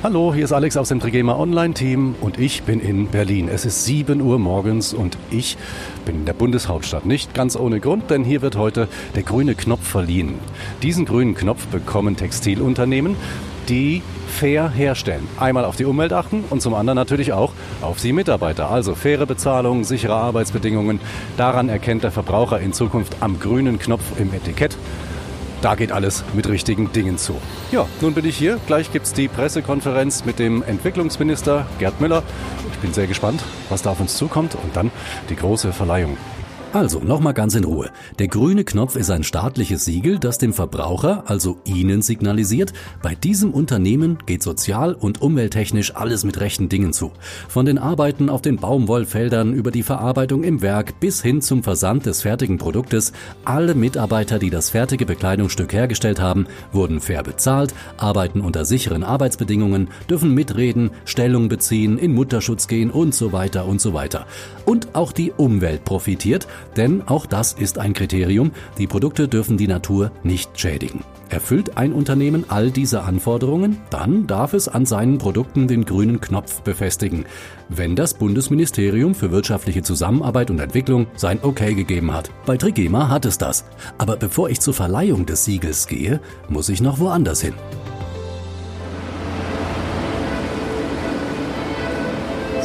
Hallo, hier ist Alex aus dem Trigema Online Team und ich bin in Berlin. Es ist 7 Uhr morgens und ich bin in der Bundeshauptstadt. Nicht ganz ohne Grund, denn hier wird heute der grüne Knopf verliehen. Diesen grünen Knopf bekommen Textilunternehmen, die fair herstellen. Einmal auf die Umwelt achten und zum anderen natürlich auch auf die Mitarbeiter. Also faire Bezahlung, sichere Arbeitsbedingungen. Daran erkennt der Verbraucher in Zukunft am grünen Knopf im Etikett da geht alles mit richtigen Dingen zu. Ja, nun bin ich hier. Gleich gibt es die Pressekonferenz mit dem Entwicklungsminister Gerd Müller. Ich bin sehr gespannt, was da auf uns zukommt und dann die große Verleihung. Also, nochmal ganz in Ruhe. Der grüne Knopf ist ein staatliches Siegel, das dem Verbraucher, also Ihnen signalisiert, bei diesem Unternehmen geht sozial und umwelttechnisch alles mit rechten Dingen zu. Von den Arbeiten auf den Baumwollfeldern über die Verarbeitung im Werk bis hin zum Versand des fertigen Produktes, alle Mitarbeiter, die das fertige Bekleidungsstück hergestellt haben, wurden fair bezahlt, arbeiten unter sicheren Arbeitsbedingungen, dürfen mitreden, Stellung beziehen, in Mutterschutz gehen und so weiter und so weiter. Und auch die Umwelt profitiert, denn auch das ist ein Kriterium, die Produkte dürfen die Natur nicht schädigen. Erfüllt ein Unternehmen all diese Anforderungen, dann darf es an seinen Produkten den grünen Knopf befestigen, wenn das Bundesministerium für wirtschaftliche Zusammenarbeit und Entwicklung sein Okay gegeben hat. Bei Trigema hat es das. Aber bevor ich zur Verleihung des Siegels gehe, muss ich noch woanders hin.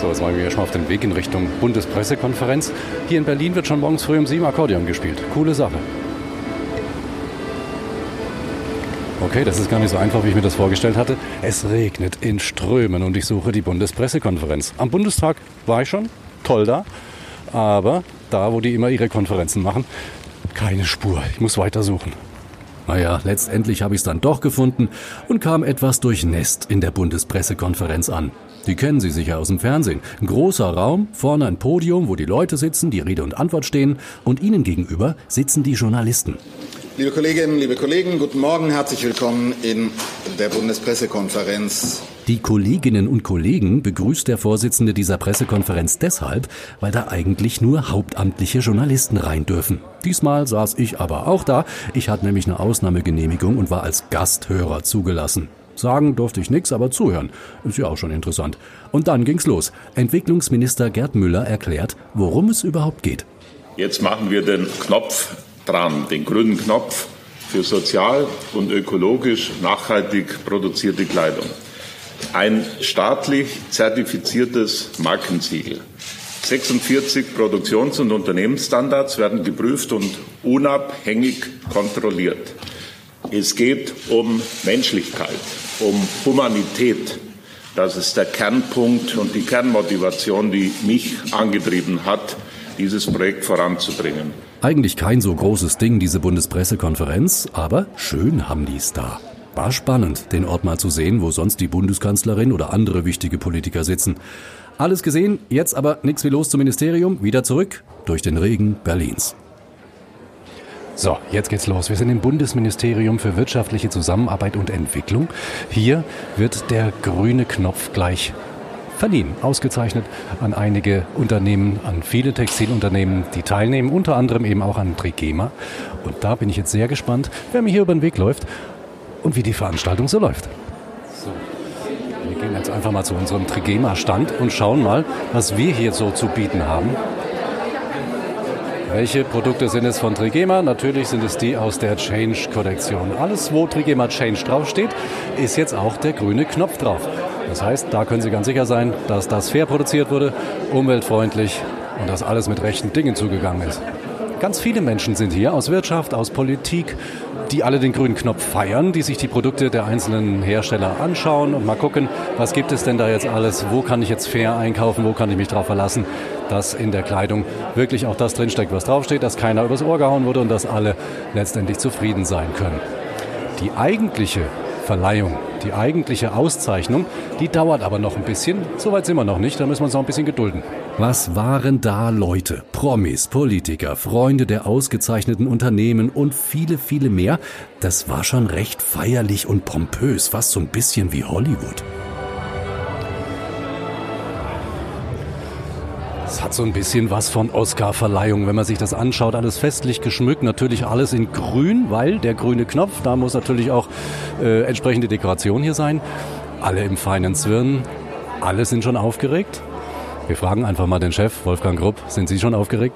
So, jetzt machen wir schon mal auf den Weg in Richtung Bundespressekonferenz. Hier in Berlin wird schon morgens früh um sieben Akkordeon gespielt. Coole Sache. Okay, das ist gar nicht so einfach, wie ich mir das vorgestellt hatte. Es regnet in Strömen und ich suche die Bundespressekonferenz. Am Bundestag war ich schon, toll da. Aber da, wo die immer ihre Konferenzen machen, keine Spur. Ich muss weiter suchen. Naja, letztendlich habe ich es dann doch gefunden und kam etwas durchnässt in der Bundespressekonferenz an. Die kennen Sie sicher aus dem Fernsehen. Ein großer Raum, vorne ein Podium, wo die Leute sitzen, die Rede und Antwort stehen und Ihnen gegenüber sitzen die Journalisten. Liebe Kolleginnen, liebe Kollegen, guten Morgen, herzlich willkommen in der Bundespressekonferenz. Die Kolleginnen und Kollegen begrüßt der Vorsitzende dieser Pressekonferenz deshalb, weil da eigentlich nur hauptamtliche Journalisten rein dürfen. Diesmal saß ich aber auch da. Ich hatte nämlich eine Ausnahmegenehmigung und war als Gasthörer zugelassen. Sagen durfte ich nichts, aber zuhören. Ist ja auch schon interessant. Und dann ging's los. Entwicklungsminister Gerd Müller erklärt, worum es überhaupt geht. Jetzt machen wir den Knopf dran, den grünen Knopf für sozial und ökologisch nachhaltig produzierte Kleidung. Ein staatlich zertifiziertes Markensiegel. 46 Produktions- und Unternehmensstandards werden geprüft und unabhängig kontrolliert. Es geht um Menschlichkeit, um Humanität. Das ist der Kernpunkt und die Kernmotivation, die mich angetrieben hat, dieses Projekt voranzubringen. Eigentlich kein so großes Ding, diese Bundespressekonferenz, aber schön haben die es da. War spannend, den Ort mal zu sehen, wo sonst die Bundeskanzlerin oder andere wichtige Politiker sitzen. Alles gesehen, jetzt aber nichts wie los zum Ministerium, wieder zurück durch den Regen Berlins. So, jetzt geht's los. Wir sind im Bundesministerium für wirtschaftliche Zusammenarbeit und Entwicklung. Hier wird der grüne Knopf gleich verliehen, ausgezeichnet an einige Unternehmen, an viele Textilunternehmen, die teilnehmen, unter anderem eben auch an Trigema. Und da bin ich jetzt sehr gespannt, wer mir hier über den Weg läuft und wie die Veranstaltung so läuft. So, wir gehen jetzt einfach mal zu unserem Trigema-Stand und schauen mal, was wir hier so zu bieten haben. Welche Produkte sind es von Trigema? Natürlich sind es die aus der Change-Kollektion. Alles, wo Trigema Change draufsteht, ist jetzt auch der grüne Knopf drauf. Das heißt, da können Sie ganz sicher sein, dass das fair produziert wurde, umweltfreundlich und dass alles mit rechten Dingen zugegangen ist. Ganz viele Menschen sind hier aus Wirtschaft, aus Politik, die alle den grünen Knopf feiern, die sich die Produkte der einzelnen Hersteller anschauen und mal gucken, was gibt es denn da jetzt alles, wo kann ich jetzt fair einkaufen, wo kann ich mich darauf verlassen, dass in der Kleidung wirklich auch das drinsteckt, was draufsteht, dass keiner übers Ohr gehauen wurde und dass alle letztendlich zufrieden sein können. Die eigentliche Verleihung, die eigentliche Auszeichnung, die dauert aber noch ein bisschen. Soweit sind wir noch nicht, da müssen wir uns noch ein bisschen gedulden. Was waren da Leute? Promis, Politiker, Freunde der ausgezeichneten Unternehmen und viele, viele mehr. Das war schon recht feierlich und pompös, fast so ein bisschen wie Hollywood. Hat so ein bisschen was von Oscar-Verleihung, wenn man sich das anschaut. Alles festlich geschmückt, natürlich alles in grün, weil der grüne Knopf, da muss natürlich auch äh, entsprechende Dekoration hier sein. alle im feinen Zwirn, alle sind schon aufgeregt. Wir fragen einfach mal den Chef, Wolfgang Grupp, sind Sie schon aufgeregt?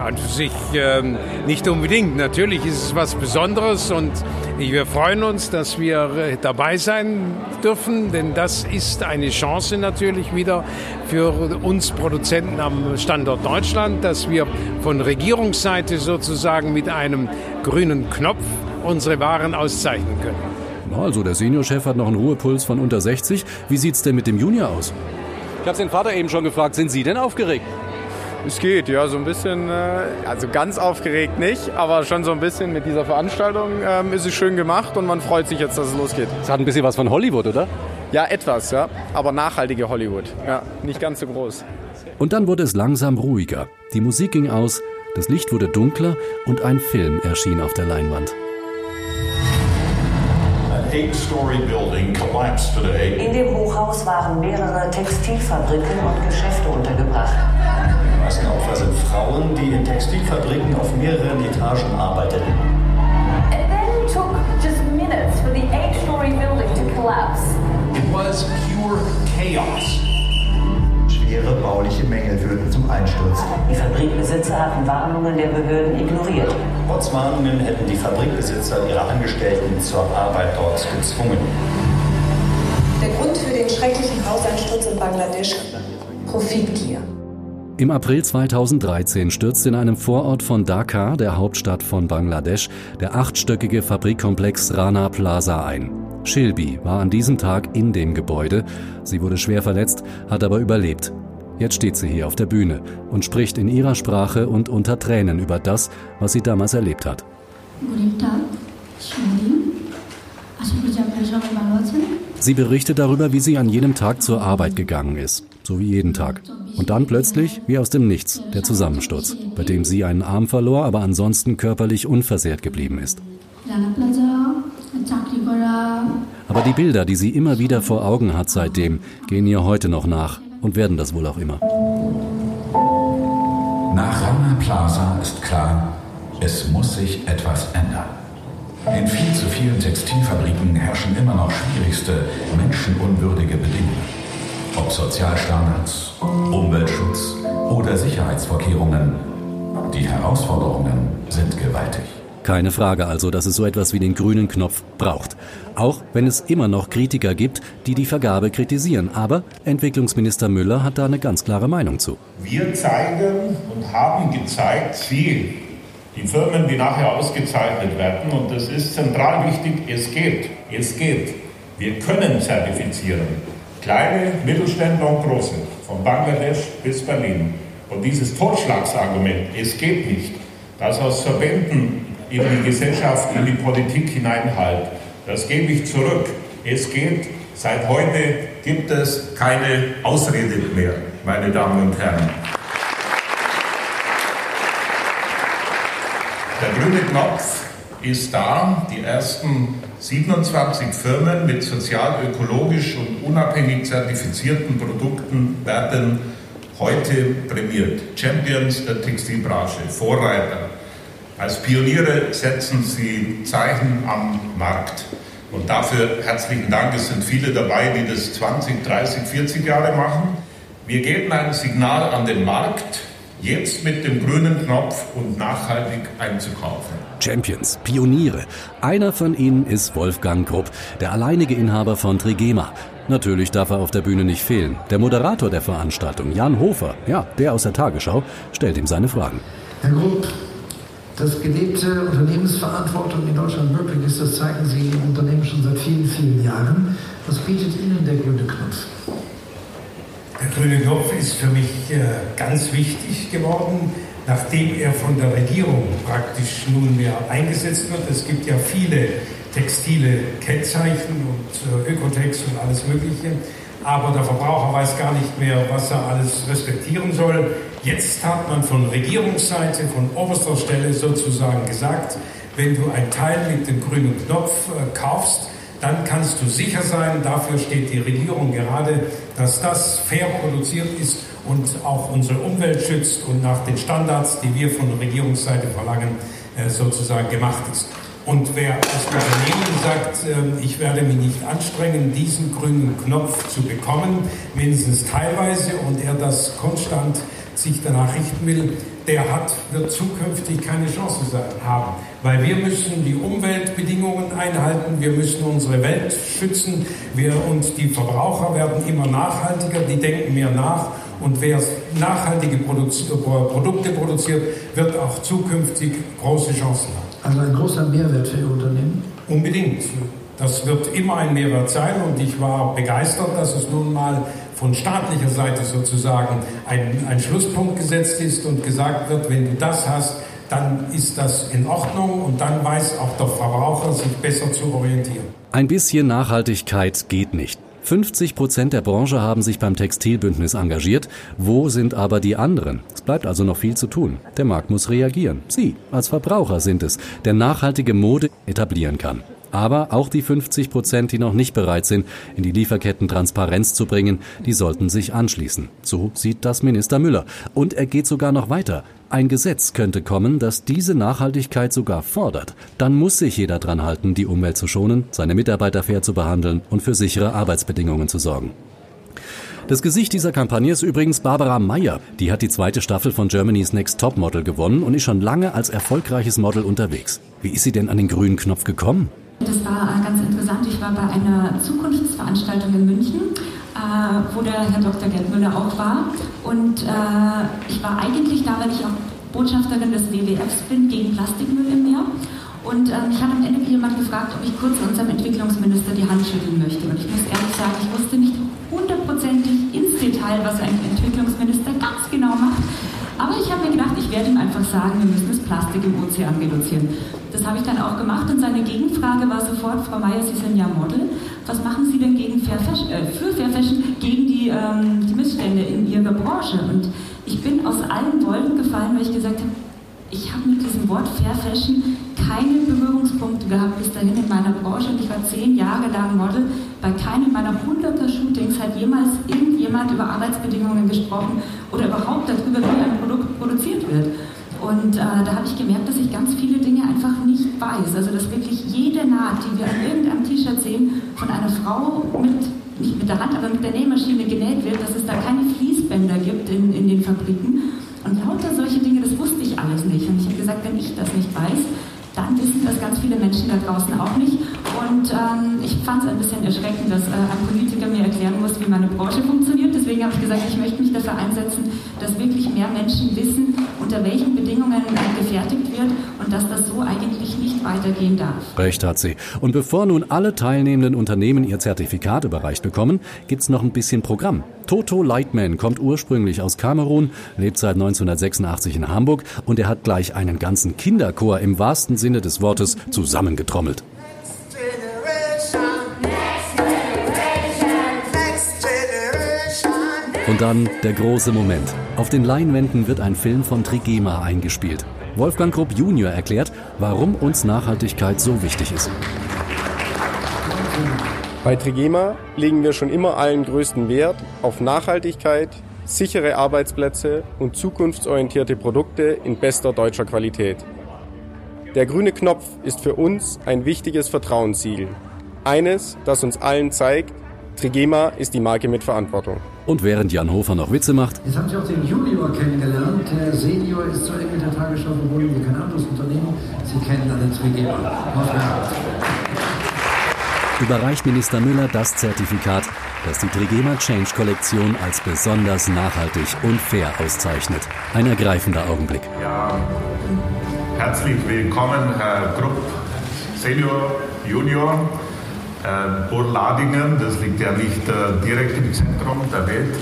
An sich ähm, nicht unbedingt. Natürlich ist es was Besonderes und wir freuen uns, dass wir äh, dabei sein dürfen, denn das ist eine Chance natürlich wieder für uns Produzenten am Standort Deutschland, dass wir von Regierungsseite sozusagen mit einem grünen Knopf unsere Waren auszeichnen können. Also der Seniorchef hat noch einen Ruhepuls von unter 60. Wie sieht es denn mit dem Junior aus? Ich habe den Vater eben schon gefragt, sind Sie denn aufgeregt? Es geht, ja, so ein bisschen, äh, also ganz aufgeregt nicht, aber schon so ein bisschen mit dieser Veranstaltung ähm, ist es schön gemacht und man freut sich jetzt, dass es losgeht. Es hat ein bisschen was von Hollywood, oder? Ja, etwas, ja, aber nachhaltige Hollywood, ja, nicht ganz so groß. Und dann wurde es langsam ruhiger. Die Musik ging aus, das Licht wurde dunkler und ein Film erschien auf der Leinwand. In dem Hochhaus waren mehrere Textilfabriken und Geschäfte untergebracht meisten Opfer sind Frauen, die in Textilfabriken auf mehreren Etagen arbeiteten. It then took just minutes for the eight-story building to collapse. It was pure chaos. Schwere bauliche Mängel führten zum Einsturz. Die Fabrikbesitzer hatten Warnungen der Behörden ignoriert. Trotz Warnungen hätten die Fabrikbesitzer ihre Angestellten zur Arbeit dort gezwungen. Der Grund für den schrecklichen Hauseinsturz in Bangladesch? Profitgier. Im April 2013 stürzte in einem Vorort von Dhaka, der Hauptstadt von Bangladesch, der achtstöckige Fabrikkomplex Rana Plaza ein. Shilby war an diesem Tag in dem Gebäude. Sie wurde schwer verletzt, hat aber überlebt. Jetzt steht sie hier auf der Bühne und spricht in ihrer Sprache und unter Tränen über das, was sie damals erlebt hat. Guten Tag, Sie berichtet darüber, wie sie an jedem Tag zur Arbeit gegangen ist, so wie jeden Tag. Und dann plötzlich, wie aus dem Nichts, der Zusammensturz, bei dem sie einen Arm verlor, aber ansonsten körperlich unversehrt geblieben ist. Aber die Bilder, die sie immer wieder vor Augen hat seitdem, gehen ihr heute noch nach und werden das wohl auch immer. Nach Rana Plaza ist klar, es muss sich etwas ändern. In viel zu vielen Textilfabriken herrschen immer noch schwierigste, menschenunwürdige Bedingungen. Ob Sozialstandards, Umweltschutz oder Sicherheitsvorkehrungen, die Herausforderungen sind gewaltig. Keine Frage also, dass es so etwas wie den grünen Knopf braucht. Auch wenn es immer noch Kritiker gibt, die die Vergabe kritisieren. Aber Entwicklungsminister Müller hat da eine ganz klare Meinung zu. Wir zeigen und haben gezeigt, wie die Firmen, die nachher ausgezeichnet werden, und das ist zentral wichtig, es geht, es geht. Wir können zertifizieren. Kleine, Mittelständler und Große, von Bangladesch bis Berlin. Und dieses Totschlagsargument, es geht nicht, das aus Verbänden in die Gesellschaft, in die Politik hineinhalt, das gebe ich zurück. Es geht, seit heute gibt es keine Ausrede mehr, meine Damen und Herren. Der grüne Knopf ist da. Die ersten 27 Firmen mit sozial, ökologisch und unabhängig zertifizierten Produkten werden heute prämiert. Champions der Textilbranche, Vorreiter. Als Pioniere setzen sie Zeichen am Markt. Und dafür herzlichen Dank. Es sind viele dabei, die das 20, 30, 40 Jahre machen. Wir geben ein Signal an den Markt, jetzt mit dem grünen Knopf und nachhaltig einzukaufen. Champions, Pioniere. Einer von ihnen ist Wolfgang Grupp, der alleinige Inhaber von Trigema. Natürlich darf er auf der Bühne nicht fehlen. Der Moderator der Veranstaltung, Jan Hofer, ja, der aus der Tagesschau, stellt ihm seine Fragen. Herr Grupp, dass gelebte Unternehmensverantwortung in Deutschland möglich ist, das zeigen Sie im Unternehmen schon seit vielen, vielen Jahren. Was bietet Ihnen der grüne Knopf? Der grüne Knopf ist für mich äh, ganz wichtig geworden, nachdem er von der Regierung praktisch nunmehr eingesetzt wird. Es gibt ja viele textile Kennzeichen und äh, Ökotex und alles Mögliche, aber der Verbraucher weiß gar nicht mehr, was er alles respektieren soll. Jetzt hat man von Regierungsseite, von oberster Stelle sozusagen gesagt, wenn du ein Teil mit dem grünen Knopf äh, kaufst, dann kannst du sicher sein, dafür steht die Regierung gerade, dass das fair produziert ist und auch unsere Umwelt schützt und nach den Standards, die wir von der Regierungsseite verlangen, äh, sozusagen gemacht ist. Und wer als Unternehmen sagt, ähm, ich werde mich nicht anstrengen, diesen grünen Knopf zu bekommen, mindestens teilweise, und er das konstant sich danach richten will, der hat, wird zukünftig keine Chance haben. Weil wir müssen die Umweltbedingungen einhalten, wir müssen unsere Welt schützen, wir, und die Verbraucher werden immer nachhaltiger, die denken mehr nach. Und wer nachhaltige Produzi Produkte produziert, wird auch zukünftig große Chancen haben. Also ein großer Mehrwert für Ihr Unternehmen? Unbedingt. Das wird immer ein Mehrwert sein und ich war begeistert, dass es nun mal von staatlicher Seite sozusagen ein, ein Schlusspunkt gesetzt ist und gesagt wird, wenn du das hast, dann ist das in Ordnung und dann weiß auch der Verbraucher, sich besser zu orientieren. Ein bisschen Nachhaltigkeit geht nicht. 50 Prozent der Branche haben sich beim Textilbündnis engagiert. Wo sind aber die anderen? Es bleibt also noch viel zu tun. Der Markt muss reagieren. Sie als Verbraucher sind es, der nachhaltige Mode etablieren kann. Aber auch die 50 Prozent, die noch nicht bereit sind, in die Lieferketten Transparenz zu bringen, die sollten sich anschließen. So sieht das Minister Müller. Und er geht sogar noch weiter. Ein Gesetz könnte kommen, das diese Nachhaltigkeit sogar fordert. Dann muss sich jeder dran halten, die Umwelt zu schonen, seine Mitarbeiter fair zu behandeln und für sichere Arbeitsbedingungen zu sorgen. Das Gesicht dieser Kampagne ist übrigens Barbara Meyer. Die hat die zweite Staffel von Germany's Next Top Model gewonnen und ist schon lange als erfolgreiches Model unterwegs. Wie ist sie denn an den grünen Knopf gekommen? Das war äh, ganz interessant. Ich war bei einer Zukunftsveranstaltung in München, äh, wo der Herr Dr. Gerd Müller auch war. Und äh, ich war eigentlich da, weil ich auch Botschafterin des WWFs bin gegen Plastikmüll im Meer. Und äh, mich hat am Ende jemand gefragt, ob ich kurz unserem Entwicklungsminister die Hand schütteln möchte. Und ich muss ehrlich sagen, ich wusste nicht hundertprozentig ins Detail, was ein Entwicklungsminister ganz genau macht. Aber ich habe mir gedacht, ich werde ihm einfach sagen, wir müssen das Plastik im Ozean reduzieren. Das habe ich dann auch gemacht und seine Gegenfrage war sofort, Frau Mayer, Sie sind ja Model, was machen Sie denn gegen Fair Fashion, äh, für Fair Fashion gegen die, ähm, die Missstände in Ihrer Branche? Und ich bin aus allen Wolken gefallen, weil ich gesagt habe, ich habe mit diesem Wort Fair Fashion keine Berührungspunkte gehabt bis dahin in meiner Branche und ich war zehn Jahre lang Model. Bei keinem meiner hunderter Shootings hat jemals irgendjemand über Arbeitsbedingungen gesprochen oder überhaupt darüber, wie ein Produkt produziert wird. Und äh, da habe ich gemerkt, dass ich ganz viele Dinge einfach nicht weiß. Also dass wirklich jede Naht, die wir an irgendeinem T-Shirt sehen, von einer Frau mit, nicht mit der Hand, aber mit der Nähmaschine genäht wird, dass es da keine Fließbänder gibt in, in den Fabriken. Und lauter solche Dinge, das wusste ich alles nicht. Und ich habe gesagt, wenn ich das nicht weiß, dann wissen das ganz viele Menschen da draußen auch nicht. Und ähm, ich fand es ein bisschen erschreckend, dass äh, ein Politiker mir erklären muss, wie meine Branche funktioniert. Deswegen habe ich gesagt, ich möchte mich dafür einsetzen, dass wirklich mehr Menschen wissen, unter welchen Bedingungen äh, gefertigt wird und dass das so eigentlich nicht weitergehen darf. Recht hat sie. Und bevor nun alle teilnehmenden Unternehmen ihr Zertifikat überreicht bekommen, gibt es noch ein bisschen Programm. Toto Lightman kommt ursprünglich aus Kamerun, lebt seit 1986 in Hamburg und er hat gleich einen ganzen Kinderchor im wahrsten Sinne des Wortes zusammengetrommelt. Und dann der große Moment. Auf den Leinwänden wird ein Film von Trigema eingespielt. Wolfgang Krupp Junior erklärt, warum uns Nachhaltigkeit so wichtig ist. Bei Trigema legen wir schon immer allen größten Wert auf Nachhaltigkeit, sichere Arbeitsplätze und zukunftsorientierte Produkte in bester deutscher Qualität. Der grüne Knopf ist für uns ein wichtiges Vertrauenssiegel. Eines, das uns allen zeigt, Trigema ist die Marke mit Verantwortung. Und während Jan Hofer noch Witze macht, Jetzt haben Sie auch den Junior kennengelernt. Der Senior ist so eng mit der Tagesschau verbunden wie kein anderes Unternehmen. Sie kennen alle Trigema. überreicht Minister Müller das Zertifikat, das die Trigema Change Kollektion als besonders nachhaltig und fair auszeichnet. Ein ergreifender Augenblick. Ja, herzlich willkommen, Herr Grupp, Senior, Junior. Äh, Burladingen, das liegt ja nicht äh, direkt im Zentrum der Welt,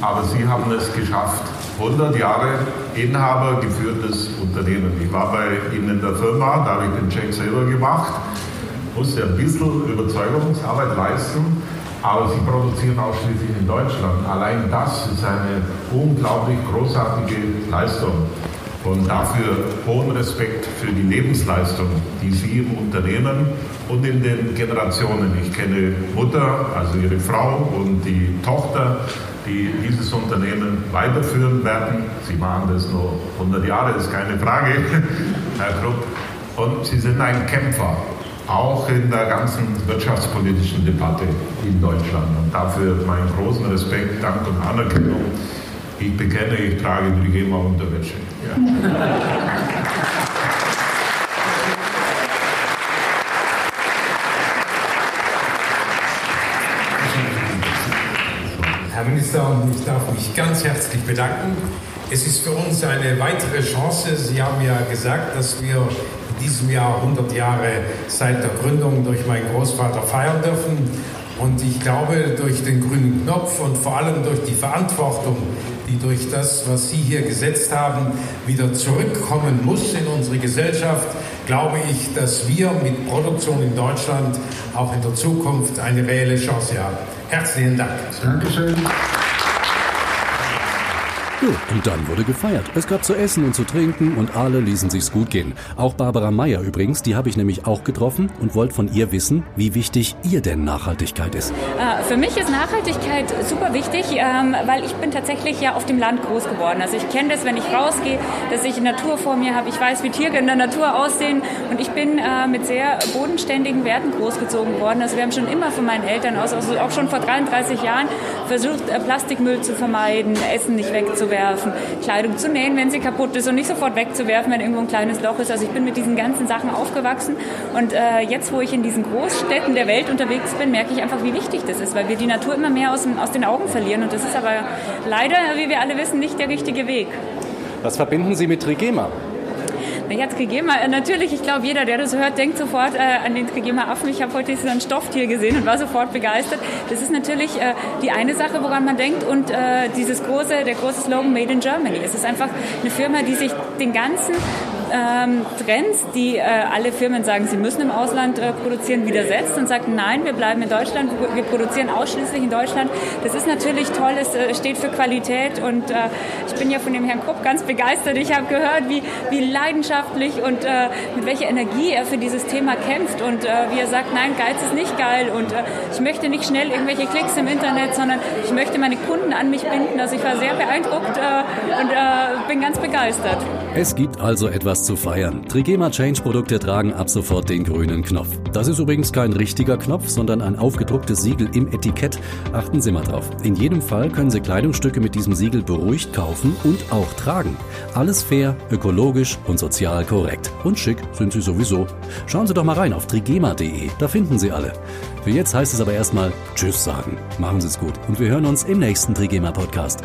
aber Sie haben es geschafft. 100 Jahre Inhaber geführtes Unternehmen. Ich war bei Ihnen in der Firma, da habe ich den Check selber gemacht, musste ein bisschen Überzeugungsarbeit leisten, aber Sie produzieren ausschließlich in Deutschland. Allein das ist eine unglaublich großartige Leistung. Und dafür hohen Respekt für die Lebensleistung, die Sie im Unternehmen und in den Generationen, ich kenne Mutter, also Ihre Frau und die Tochter, die dieses Unternehmen weiterführen werden. Sie machen das nur 100 Jahre, ist keine Frage. Herr Krupp, und Sie sind ein Kämpfer, auch in der ganzen wirtschaftspolitischen Debatte in Deutschland. Und dafür meinen großen Respekt, Dank und Anerkennung. Ich bekenne, ich trage die GEMA-Unterwäsche. Ja. Minister, ich darf mich ganz herzlich bedanken. Es ist für uns eine weitere Chance. Sie haben ja gesagt, dass wir in diesem Jahr 100 Jahre seit der Gründung durch meinen Großvater feiern dürfen. Und ich glaube, durch den grünen Knopf und vor allem durch die Verantwortung, die durch das, was Sie hier gesetzt haben, wieder zurückkommen muss in unsere Gesellschaft, glaube ich, dass wir mit Produktion in Deutschland auch in der Zukunft eine reelle Chance haben. Herzlichen Dank. Dankeschön. Jo, und dann wurde gefeiert. Es gab zu essen und zu trinken und alle ließen sich's gut gehen. Auch Barbara Meyer übrigens, die habe ich nämlich auch getroffen und wollte von ihr wissen, wie wichtig ihr denn Nachhaltigkeit ist. Äh, für mich ist Nachhaltigkeit super wichtig, ähm, weil ich bin tatsächlich ja auf dem Land groß geworden. Also ich kenne das, wenn ich rausgehe, dass ich Natur vor mir habe. Ich weiß, wie Tiere in der Natur aussehen und ich bin äh, mit sehr bodenständigen Werten großgezogen worden. Also wir haben schon immer von meinen Eltern aus, also auch schon vor 33 Jahren, versucht, äh, Plastikmüll zu vermeiden, Essen nicht wegzuwerfen wegzuwerfen, Kleidung zu nähen, wenn sie kaputt ist und nicht sofort wegzuwerfen, wenn irgendwo ein kleines Loch ist. Also ich bin mit diesen ganzen Sachen aufgewachsen und äh, jetzt, wo ich in diesen Großstädten der Welt unterwegs bin, merke ich einfach, wie wichtig das ist, weil wir die Natur immer mehr aus, aus den Augen verlieren und das ist aber leider, wie wir alle wissen, nicht der richtige Weg. Was verbinden Sie mit Trigema? Ja, Trigema, äh, natürlich, ich glaube, jeder, der das hört, denkt sofort äh, an den Trigema-Affen. Ich habe heute ein Stofftier gesehen und war sofort begeistert. Das ist natürlich äh, die eine Sache, woran man denkt und äh, dieses große, der große Slogan Made in Germany. Es ist einfach eine Firma, die sich den ganzen ähm, Trends, die äh, alle Firmen sagen, sie müssen im Ausland äh, produzieren, widersetzt und sagt, nein, wir bleiben in Deutschland, wir produzieren ausschließlich in Deutschland. Das ist natürlich toll, es äh, steht für Qualität und äh, ich bin ja von dem Herrn Krupp ganz begeistert. Ich habe gehört, wie, wie leidenschaftlich und äh, mit welcher Energie er für dieses Thema kämpft und äh, wie er sagt, nein, Geiz ist nicht geil und ich möchte nicht schnell irgendwelche Klicks im Internet, sondern ich möchte meine Kunden an mich binden. Also ich war sehr beeindruckt und bin ganz begeistert. Es also etwas zu feiern. Trigema Change Produkte tragen ab sofort den grünen Knopf. Das ist übrigens kein richtiger Knopf, sondern ein aufgedrucktes Siegel im Etikett. Achten Sie mal drauf. In jedem Fall können Sie Kleidungsstücke mit diesem Siegel beruhigt kaufen und auch tragen. Alles fair, ökologisch und sozial korrekt. Und schick sind sie sowieso. Schauen Sie doch mal rein auf trigema.de. Da finden Sie alle. Für jetzt heißt es aber erstmal Tschüss sagen. Machen Sie es gut und wir hören uns im nächsten Trigema Podcast.